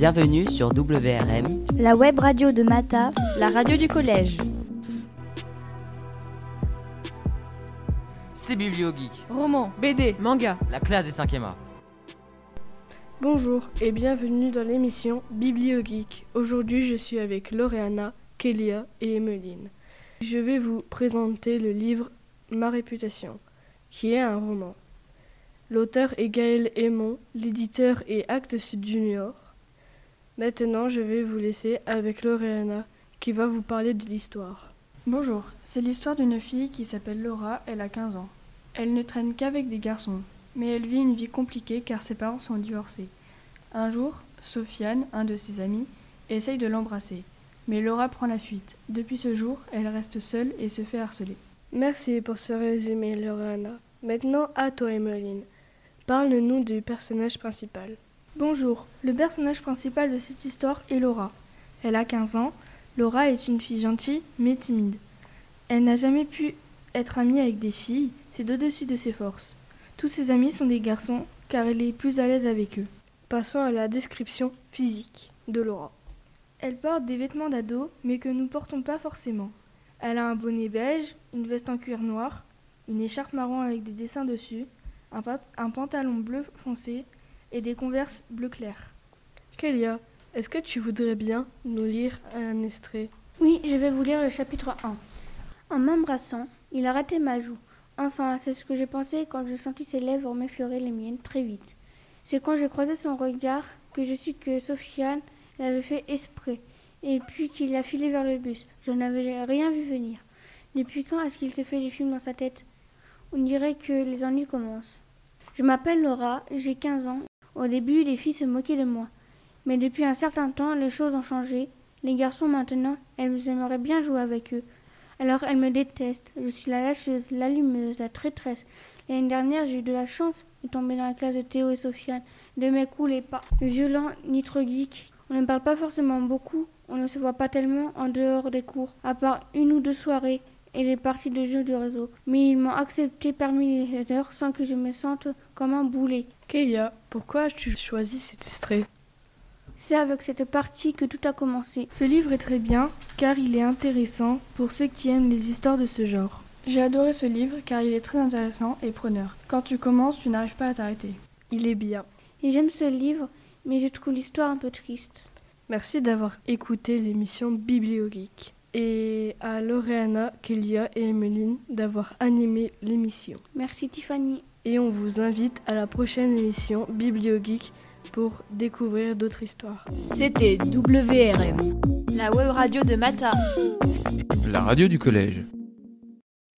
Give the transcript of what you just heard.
Bienvenue sur WRM, la web radio de Mata, la radio du collège. C'est Bibliogeek, Roman, BD, manga, la classe des 5e A. Bonjour et bienvenue dans l'émission Bibliogeek. Aujourd'hui, je suis avec Loreana, Kélia et Emeline. Je vais vous présenter le livre Ma réputation, qui est un roman. L'auteur est Gaël Aymon, l'éditeur est Actes Sud Junior. Maintenant, je vais vous laisser avec Loreana, qui va vous parler de l'histoire. Bonjour, c'est l'histoire d'une fille qui s'appelle Laura, elle a 15 ans. Elle ne traîne qu'avec des garçons, mais elle vit une vie compliquée car ses parents sont divorcés. Un jour, Sofiane, un de ses amis, essaye de l'embrasser. Mais Laura prend la fuite. Depuis ce jour, elle reste seule et se fait harceler. Merci pour ce résumé, Lorana. Maintenant, à toi, Emeline. Parle-nous du personnage principal. Bonjour, le personnage principal de cette histoire est Laura. Elle a 15 ans. Laura est une fille gentille mais timide. Elle n'a jamais pu être amie avec des filles, c'est au-dessus de ses forces. Tous ses amis sont des garçons car elle est plus à l'aise avec eux. Passons à la description physique de Laura. Elle porte des vêtements d'ado, mais que nous portons pas forcément. Elle a un bonnet beige, une veste en cuir noir, une écharpe marron avec des dessins dessus, un, un pantalon bleu foncé et des converses bleu clair. Kélia, est-ce que tu voudrais bien nous lire un extrait? Oui, je vais vous lire le chapitre 1. En m'embrassant, il a raté ma joue. Enfin, c'est ce que j'ai pensé quand je sentis ses lèvres m'effleurer les miennes très vite. C'est quand j'ai croisé son regard que je su que Sofiane l'avait fait esprit, et puis qu'il a filé vers le bus. Je n'avais rien vu venir. Depuis quand est-ce qu'il se fait des films dans sa tête? On dirait que les ennuis commencent. Je m'appelle Laura, j'ai 15 ans. Au début, les filles se moquaient de moi. Mais depuis un certain temps, les choses ont changé. Les garçons maintenant, elles aimeraient bien jouer avec eux. Alors elles me détestent. Je suis la lâcheuse, l'allumeuse, la traîtresse. L'année dernière, j'ai eu de la chance de tomber dans la classe de Théo et Sofiane. De mes coups, les pas violents ni trop geeks. On ne parle pas forcément beaucoup, on ne se voit pas tellement en dehors des cours, à part une ou deux soirées et les parties de jeux de réseau. Mais ils m'ont accepté parmi les leaders sans que je me sente comme un boulet. Kélia, pourquoi as-tu choisi cet extrait? C'est avec cette partie que tout a commencé. Ce livre est très bien car il est intéressant pour ceux qui aiment les histoires de ce genre. J'ai adoré ce livre car il est très intéressant et preneur. Quand tu commences, tu n'arrives pas à t'arrêter. Il est bien. Et j'aime ce livre, mais je trouve l'histoire un peu triste. Merci d'avoir écouté l'émission Bibliogeek. Et à Loreana, Kélia et Emeline d'avoir animé l'émission. Merci Tiffany. Et on vous invite à la prochaine émission Bibliogeek pour découvrir d'autres histoires. C'était WRM, la web radio de Mata. La radio du collège.